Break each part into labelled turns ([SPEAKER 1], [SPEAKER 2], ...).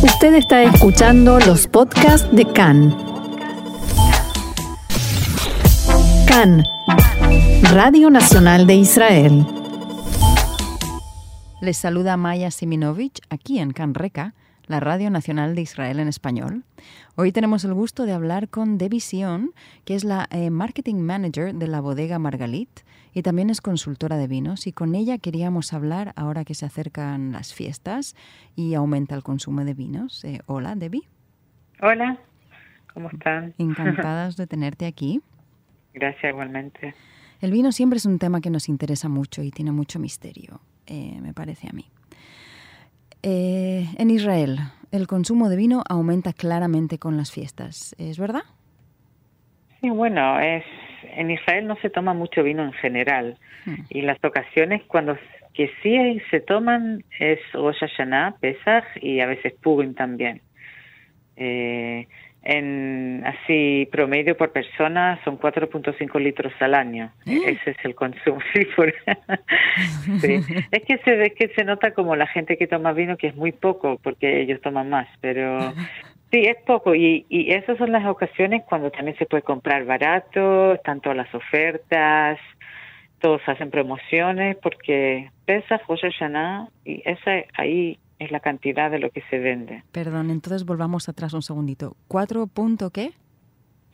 [SPEAKER 1] Usted está escuchando los podcasts de CAN. CAN, Radio Nacional de Israel.
[SPEAKER 2] Les saluda Maya Siminovich aquí en CAN Reca, la Radio Nacional de Israel en español. Hoy tenemos el gusto de hablar con Debbie Sion, que es la eh, Marketing Manager de la bodega Margalit y también es consultora de vinos y con ella queríamos hablar ahora que se acercan las fiestas y aumenta el consumo de vinos. Eh, hola, Debbie.
[SPEAKER 3] Hola, ¿cómo están?
[SPEAKER 2] Encantadas de tenerte aquí.
[SPEAKER 3] Gracias igualmente.
[SPEAKER 2] El vino siempre es un tema que nos interesa mucho y tiene mucho misterio, eh, me parece a mí. Eh, en Israel, el consumo de vino aumenta claramente con las fiestas, ¿es verdad?
[SPEAKER 3] Sí, bueno, es en Israel no se toma mucho vino en general hmm. y las ocasiones cuando que sí se toman es Rosh Hashanah, Pesach y a veces Purim también. Eh, en así promedio por persona son 4.5 litros al año. ¿Eh? Ese es el consumo. Sí, Es que se ve que se nota como la gente que toma vino que es muy poco porque ellos toman más, pero Sí, es poco y, y esas son las ocasiones cuando también se puede comprar barato, están todas las ofertas, todos hacen promociones porque pesa Rosh Hashanah y esa ahí es la cantidad de lo que se vende.
[SPEAKER 2] Perdón, entonces volvamos atrás un segundito. ¿Cuatro punto qué?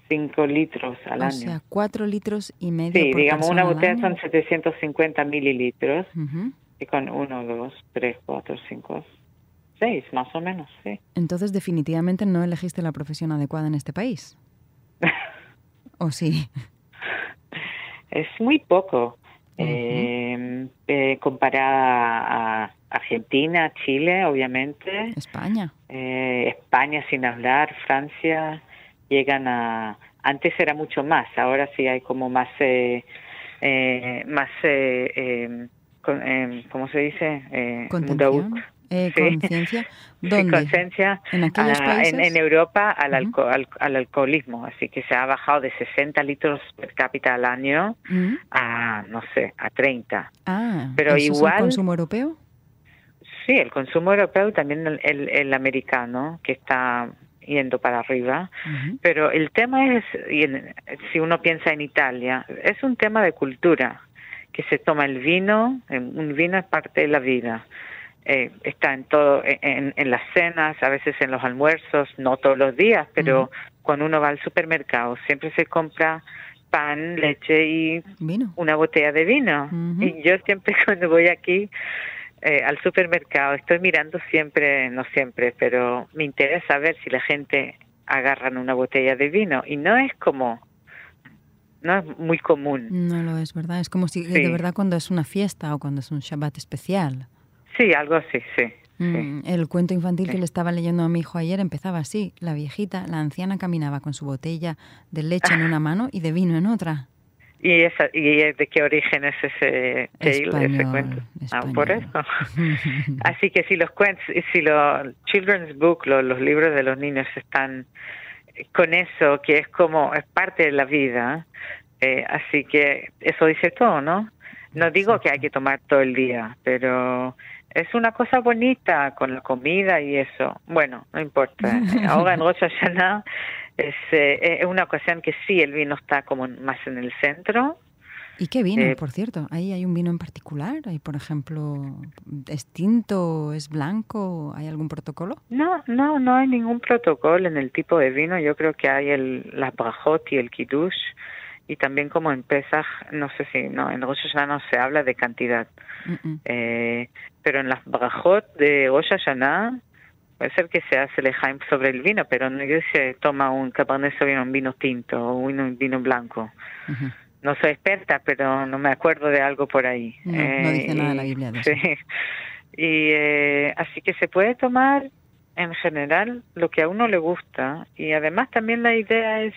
[SPEAKER 3] Cinco litros al año. O
[SPEAKER 2] sea, cuatro litros y medio
[SPEAKER 3] Sí, digamos, una botella son 750 mililitros y con uno, dos, tres, cuatro, cinco, seis, más o menos, sí.
[SPEAKER 2] Entonces, definitivamente no elegiste la profesión adecuada en este país. ¿O sí?
[SPEAKER 3] Es muy poco. eh, eh, comparada a Argentina, Chile, obviamente.
[SPEAKER 2] España.
[SPEAKER 3] Eh, España, sin hablar, Francia, llegan a... Antes era mucho más, ahora sí hay como más... Eh, eh, más eh, con, ¿Cómo se dice?
[SPEAKER 2] Eh, eh, conciencia.
[SPEAKER 3] ¿Dónde? conciencia
[SPEAKER 2] ¿En, aquellos países?
[SPEAKER 3] en, en, Europa al, alco al, al, alcoholismo, así que se ha bajado de 60 litros per cápita al año uh -huh. a, no sé, a 30.
[SPEAKER 2] Ah,
[SPEAKER 3] pero
[SPEAKER 2] ¿eso
[SPEAKER 3] igual...
[SPEAKER 2] es el consumo europeo?
[SPEAKER 3] Sí, el consumo europeo también el, el, el americano, que está yendo para arriba. Uh -huh. Pero el tema es, y el, si uno piensa en Italia, es un tema de cultura, que se toma el vino, un vino es parte de la vida. Eh, está en todo, en, en, las cenas, a veces en los almuerzos, no todos los días, pero uh -huh. cuando uno va al supermercado siempre se compra pan, leche y
[SPEAKER 2] vino.
[SPEAKER 3] una botella de vino. Uh -huh. Y yo siempre cuando voy aquí eh, al supermercado estoy mirando siempre, no siempre, pero me interesa ver si la gente agarran una botella de vino y no es como no es muy común.
[SPEAKER 2] No lo es, ¿verdad? Es como si sí. de verdad cuando es una fiesta o cuando es un Shabbat especial.
[SPEAKER 3] Sí, algo así, sí.
[SPEAKER 2] Mm,
[SPEAKER 3] sí.
[SPEAKER 2] El cuento infantil sí. que le estaba leyendo a mi hijo ayer empezaba así. La viejita, la anciana caminaba con su botella de leche en una mano y de vino en otra.
[SPEAKER 3] ¿Y, esa, y de qué origen es ese tale,
[SPEAKER 2] español,
[SPEAKER 3] ese cuento? Ah, por eso. Así que si los cuentos, si los children's book, los, los libros de los niños están con eso, que es como, es parte de la vida, eh, así que eso dice todo, ¿no? No digo que hay que tomar todo el día, pero es una cosa bonita con la comida y eso. Bueno, no importa. Ahora en Rosh Hashanah es, eh, una ocasión que sí, el vino está como más en el centro.
[SPEAKER 2] ¿Y qué vino, eh, por cierto? ¿Ahí hay un vino en particular? ¿Hay, por ejemplo, es tinto, es blanco? ¿Hay algún protocolo?
[SPEAKER 3] No, no, no hay ningún protocolo en el tipo de vino. Yo creo que hay el, la brajot y el kiddush y también como en Pesach, no sé si, no, en Rosh Hashanah no se habla de cantidad,
[SPEAKER 2] uh -uh.
[SPEAKER 3] Eh, pero en las brajot de Rosh Hashanah puede ser que se hace lejaim sobre el vino, pero no se toma un Cabernet Sauvignon, un vino tinto o un vino blanco.
[SPEAKER 2] Uh -huh.
[SPEAKER 3] No soy experta, pero no me acuerdo de algo por ahí.
[SPEAKER 2] No, eh, no dice nada la Biblia de eso.
[SPEAKER 3] Sí. Y eh, así que se puede tomar en general lo que a uno le gusta y además también la idea es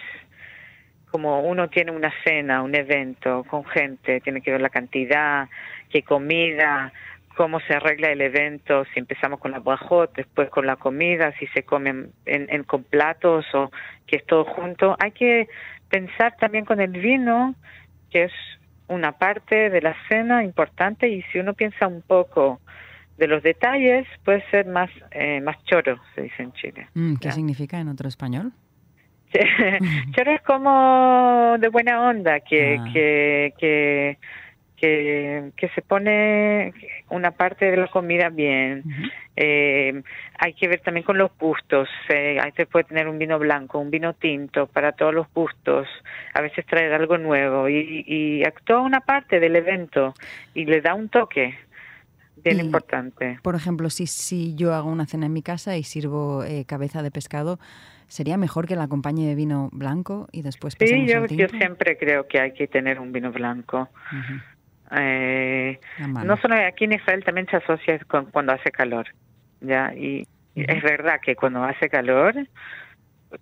[SPEAKER 3] como uno tiene una cena, un evento con gente, tiene que ver la cantidad, qué comida, cómo se arregla el evento, si empezamos con la brajot, después con la comida, si se comen en, en, con platos o que es todo junto. Hay que pensar también con el vino, que es una parte de la cena importante, y si uno piensa un poco de los detalles puede ser más eh, más choro, se dice en Chile.
[SPEAKER 2] Mm, ¿Qué significa en otro español?
[SPEAKER 3] Choro es como de buena onda, que, ah. que, que que, que se pone una parte de la comida bien. eh, hay que ver también con los gustos. Eh, ahí se puede tener un vino blanco, un vino tinto para todos los gustos. A veces traer algo nuevo y, y actúa una parte del evento y le da un toque bien importante.
[SPEAKER 2] Por ejemplo, si, si yo hago una cena en mi casa y sirvo eh, cabeza de pescado, ¿sería mejor que la acompañe de vino blanco y después
[SPEAKER 3] Sí, yo, yo siempre creo que hay que tener un vino blanco. Eh, no solo aquí en Israel también se asocia con cuando hace calor, ya y es verdad que cuando hace calor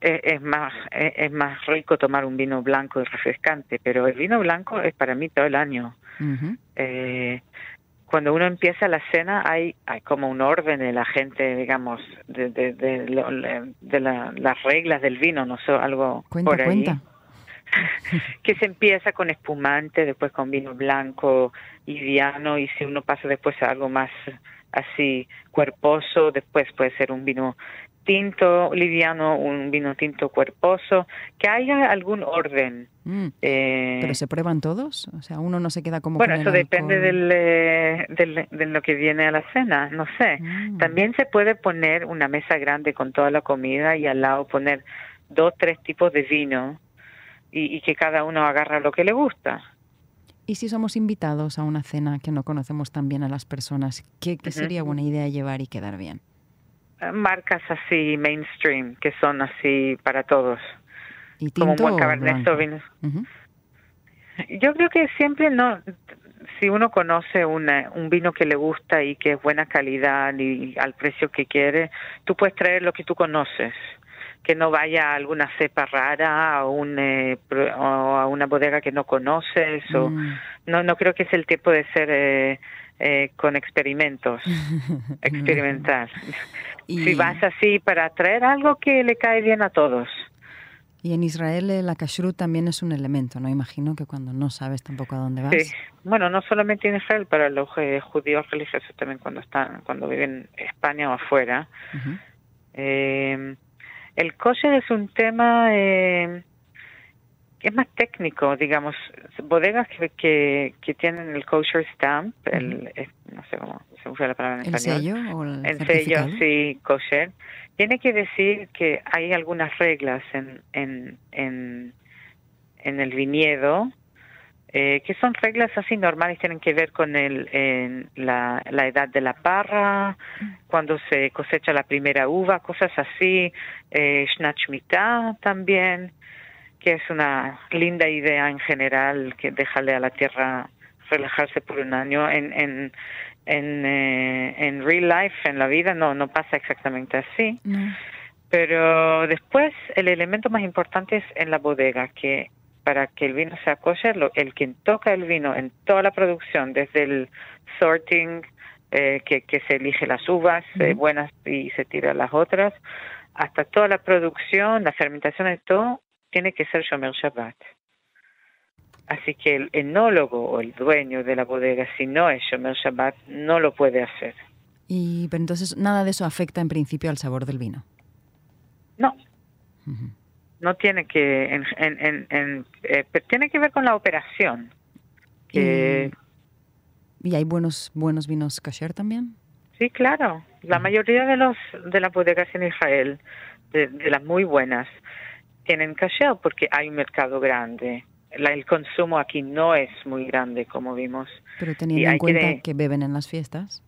[SPEAKER 3] e, es, más e, es, más rico tomar un vino blanco y refrescante, pero el vino blanco es para mí todo el año. eh, cuando uno empieza la cena hay, hay como un orden de la gente, digamos, de, de, de, de las reglas del vino, no sé, algo por ahí. Cuenta. que se empieza con espumante, después con vino blanco liviano y si uno pasa después a algo más así cuerposo, después puede ser un vino tinto liviano, un vino tinto cuerposo, que haya algún orden.
[SPEAKER 2] Mm. Eh, ¿Pero se prueban todos? O sea, uno no se queda como...
[SPEAKER 3] Bueno, eso depende del, eh, del, de lo que viene a la cena, no sé. Mm. También se puede poner una mesa grande con toda la comida y al lado poner dos, tres tipos de vino y, que cada uno agarra lo que le gusta.
[SPEAKER 2] ¿Y si somos invitados a una cena que no conocemos tan bien a las personas, qué, sería buena idea llevar y quedar bien?
[SPEAKER 3] Eh, marcas así mainstream, que son así para todos.
[SPEAKER 2] ¿Y tinto Como un buen
[SPEAKER 3] cabernet sauvignon. Yo creo que siempre no, si uno conoce una, un vino que le gusta y que es buena calidad y al precio que quiere, tú puedes traer lo que tú conoces que no vaya a alguna cepa rara o, un, eh, o a una bodega que no conoces o mm. no no creo que es el tiempo de ser eh, eh, con experimentos experimentar si vas así para traer algo que le cae bien a todos
[SPEAKER 2] y en Israel la kashrut también es un elemento, ¿no? Imagino que cuando no sabes tampoco a dónde vas.
[SPEAKER 3] Sí, bueno, no solamente en Israel, para los judíos religiosos también cuando están, cuando viven en España o afuera. eh, el kosher es un tema eh, es más técnico, digamos, bodegas que, que, tienen el kosher stamp, el, no sé cómo se usa la palabra en
[SPEAKER 2] ¿El
[SPEAKER 3] español.
[SPEAKER 2] Sello o el,
[SPEAKER 3] el sello, sí, kosher. Tiene que decir que hay algunas reglas en, en, en, en el viñedo eh, que son reglas así normales, tienen que ver con el, en la, la, edad de la parra, cuando se cosecha la primera uva, cosas así, eh, también, que es una linda idea en general, que dejarle a la tierra relajarse por un año. En, en, en, eh, en real life, en la vida, no, no pasa exactamente así. Pero después el elemento más importante es en la bodega, que para que el vino sea kosher, el quien toca el vino en toda la producción, desde el sorting, eh, que, que, se elige las uvas eh, buenas y se tira las otras, hasta toda la producción, la fermentación de todo, tiene que ser Shomer Shabbat. Así que el enólogo o el dueño de la bodega, si no es Shomer Shabbat, no lo puede hacer.
[SPEAKER 2] Y pero entonces nada de eso afecta en principio al sabor del vino.
[SPEAKER 3] No no tiene que en, en, en, eh, tiene que ver con la operación
[SPEAKER 2] ¿Y, hay buenos buenos vinos kasher también
[SPEAKER 3] sí claro la mayoría de los de las bodegas en Israel de, las muy buenas tienen kasher porque hay un mercado grande el consumo aquí no es muy grande como vimos
[SPEAKER 2] pero teniendo en cuenta que, beben en las fiestas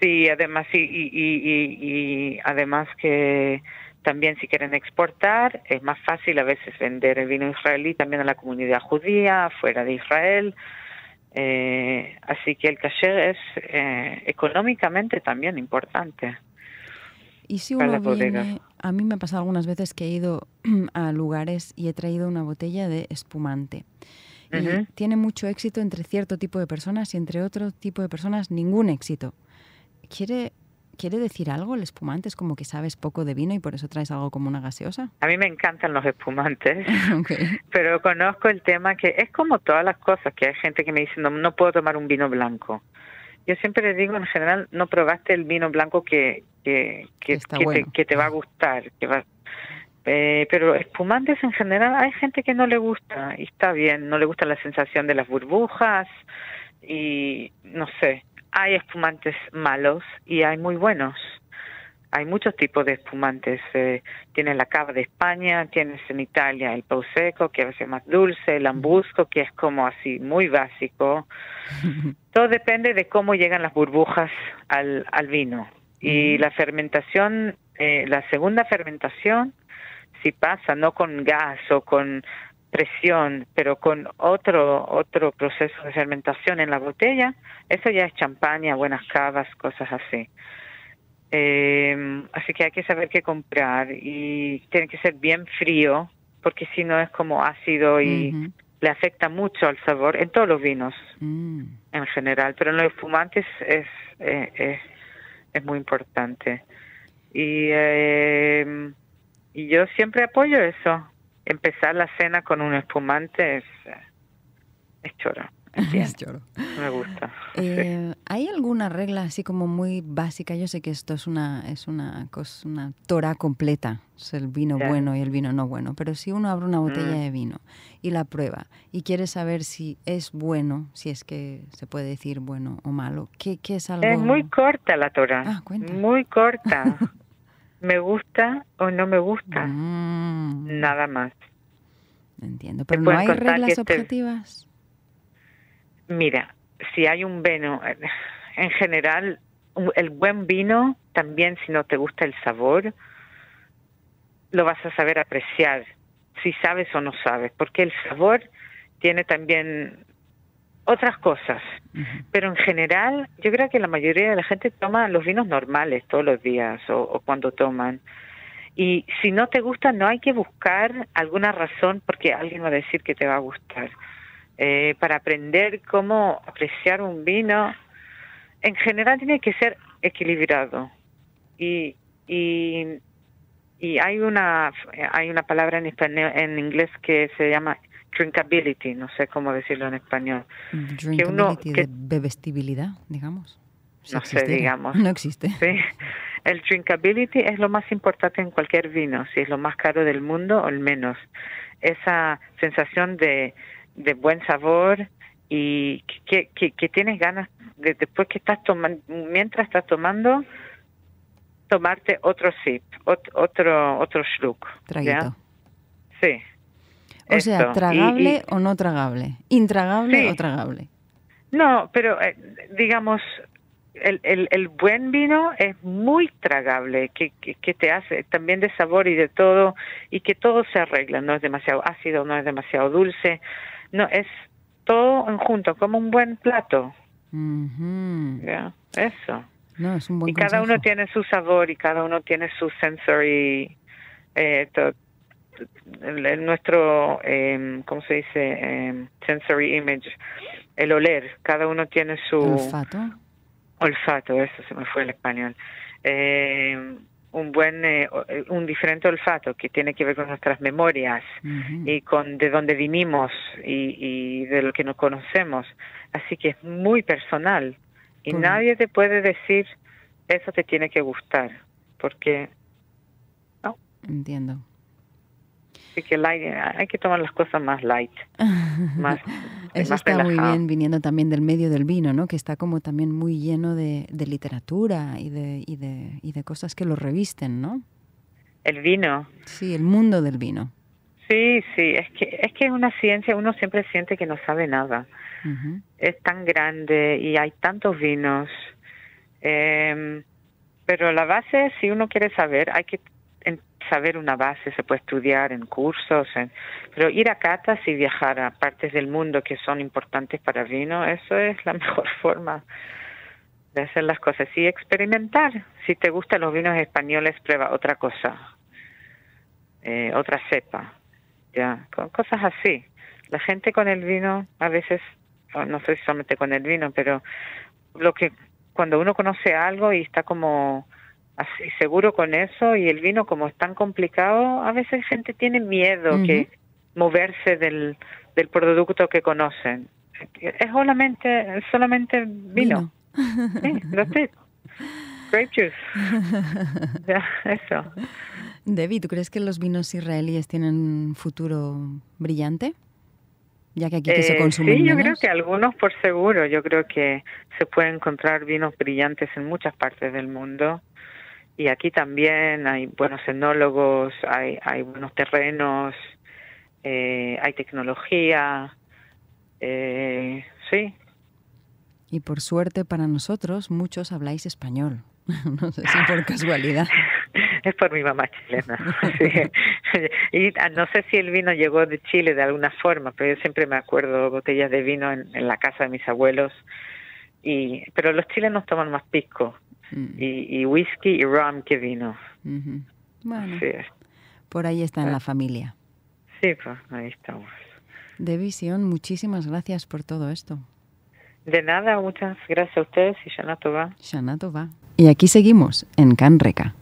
[SPEAKER 3] sí además y, y, y, y además que también si quieren exportar, es más fácil a veces vender el vino israelí también a la comunidad judía, fuera de Israel. Eh, así que el kasher es eh, económicamente también importante.
[SPEAKER 2] Y si uno viene, a mí me ha pasado algunas veces que he ido a lugares y he traído una botella de espumante. Y tiene mucho éxito entre cierto tipo de personas y entre otro tipo de personas ningún éxito. ¿Quiere ¿Quiere decir algo el espumante? ¿Es como que sabes poco de vino y por eso traes algo como una gaseosa?
[SPEAKER 3] A mí me encantan los espumantes, pero conozco el tema que es como todas las cosas, que hay gente que me dice, no, no puedo tomar un vino blanco. yo siempre le digo, en general, no probaste el vino blanco que, que, que, te, que te va a gustar, que va, eh, pero espumantes en general hay gente que no le gusta y está bien, no le gusta la sensación de las burbujas y no sé, hay espumantes malos y hay muy buenos. Hay muchos tipos de espumantes. Eh, tienes la cava de España, tienes en Italia el Pauseco, que a veces es más dulce, el Lambrusco, que es como así, muy básico. Todo depende de cómo llegan las burbujas al, al vino. Y la fermentación, eh, la segunda fermentación, si pasa no con gas o con presión, pero con otro otro proceso de fermentación en la botella, eso ya es champaña, buenas cavas, cosas así. Eh, así que hay que saber qué comprar y tiene que ser bien frío, porque si no es como ácido y le afecta mucho al sabor en todos los vinos mm. en general, pero en los fumantes es, eh, es, es muy importante. Y, eh, y yo siempre apoyo eso. Empezar la cena con un espumante es, es choro. Me gusta.
[SPEAKER 2] Eh, ¿Hay alguna regla así como muy básica? Yo sé que esto es una es una cosa, una tora completa, es el vino bueno y el vino no bueno. Pero si uno abre una botella mm. de vino y la prueba y quiere saber si es bueno, si es que se puede decir bueno o malo, ¿qué, qué es algo?
[SPEAKER 3] Es muy corta la tora. Ah, muy corta. me gusta o no me gusta. Mm. Nada más.
[SPEAKER 2] Entiendo, pero no hay reglas objetivas.
[SPEAKER 3] Mira, si hay un vino, en general, el buen vino, también si no te gusta el sabor, lo vas a saber apreciar, si sabes o no sabes, porque el sabor tiene también otras cosas. Pero en general, yo creo que la mayoría de la gente toma los vinos normales todos los días o, o, cuando toman. Y si no te gusta, no hay que buscar alguna razón porque alguien va a decir que te va a gustar eh, para aprender cómo apreciar un vino, en general tiene que ser equilibrado. Y, y, y hay una hay una palabra en español en inglés que se llama drinkability, no sé cómo decirlo en español.
[SPEAKER 2] Drinkability que bebestibilidad, digamos.
[SPEAKER 3] no sé, digamos.
[SPEAKER 2] No existe.
[SPEAKER 3] Sí. El drinkability es lo más importante en cualquier vino, si es lo más caro del mundo o el menos. Esa sensación de de buen sabor y que, que, que tienes ganas de después que estás tomando, mientras estás tomando, tomarte otro sip, otro otro schluck.
[SPEAKER 2] Traguito.
[SPEAKER 3] Sí.
[SPEAKER 2] O sea, tragable o no tragable, intragable o tragable.
[SPEAKER 3] No, pero eh, digamos, el, el, el, buen vino es muy tragable, que, que, que, te hace también de sabor y de todo, y que todo se arregla, no es demasiado ácido, no es demasiado dulce, no, es todo en junto, como un buen plato. Eso.
[SPEAKER 2] No, es un buen
[SPEAKER 3] y cada uno tiene su sabor y cada uno tiene su sensory, eh, el, nuestro, eh, ¿cómo se dice? Eh, sensory image, el oler. Cada uno tiene su...
[SPEAKER 2] Olfato.
[SPEAKER 3] Olfato, eso se me fue el español. Eh, buen eh, eh, un diferente olfato que tiene que ver con nuestras memorias y con de dónde vinimos y, y, de lo que nos conocemos. Así que es muy personal y nadie te puede decir eso te tiene que gustar porque no
[SPEAKER 2] entiendo
[SPEAKER 3] Así que hay que tomar las cosas más light, más
[SPEAKER 2] Eso está muy bien viniendo también del medio del vino, ¿no? Que está como también muy lleno de, literatura y de, y, de, y de cosas que lo revisten, ¿no?
[SPEAKER 3] El vino.
[SPEAKER 2] Sí, el mundo del vino.
[SPEAKER 3] Sí, sí, es que es que es una ciencia, uno siempre siente que no sabe nada. Es tan grande y hay tantos vinos. Eh, pero la base, si uno quiere saber, hay que saber una base, se puede estudiar en cursos, pero ir a catas y viajar a partes del mundo que son importantes para vino, eso es la mejor forma de hacer las cosas y experimentar. Si te gustan los vinos españoles, prueba otra cosa, eh, otra cepa, ya, cosas así. La gente con el vino, a veces, no sé solamente con el vino, pero lo que cuando uno conoce algo y está como así seguro con eso y el vino como es tan complicado, a veces gente tiene miedo que moverse del, del producto que conocen. Es solamente, solamente vino. Sí, that's it. Grape juice. ya, eso.
[SPEAKER 2] Debbie, ¿tú crees que los vinos israelíes tienen un futuro brillante? Ya que aquí que se
[SPEAKER 3] Eh,
[SPEAKER 2] consumen
[SPEAKER 3] sí, yo creo que algunos por seguro. Yo creo que se pueden encontrar vinos brillantes en muchas partes del mundo. Y aquí también hay buenos enólogos, hay, hay buenos terrenos, eh, hay tecnología. Eh, sí,
[SPEAKER 2] Y por suerte para nosotros, muchos habláis español. no sé si por casualidad.
[SPEAKER 3] es por mi mamá chilena. sí. Y ah, no sé si el vino llegó de Chile de alguna forma, pero yo siempre me acuerdo botellas de vino en, en la casa de mis abuelos. Y, pero los chilenos toman más pisco
[SPEAKER 2] Mm,
[SPEAKER 3] y, y whisky y rum que vino.
[SPEAKER 2] Bueno, por ahí está en la familia.
[SPEAKER 3] Sí, pues ahí estamos.
[SPEAKER 2] Debbie Sion, muchísimas gracias por todo esto.
[SPEAKER 3] De nada, muchas gracias a ustedes y Shana Tova.
[SPEAKER 2] Shana Tova. Y aquí seguimos, en Can Reca.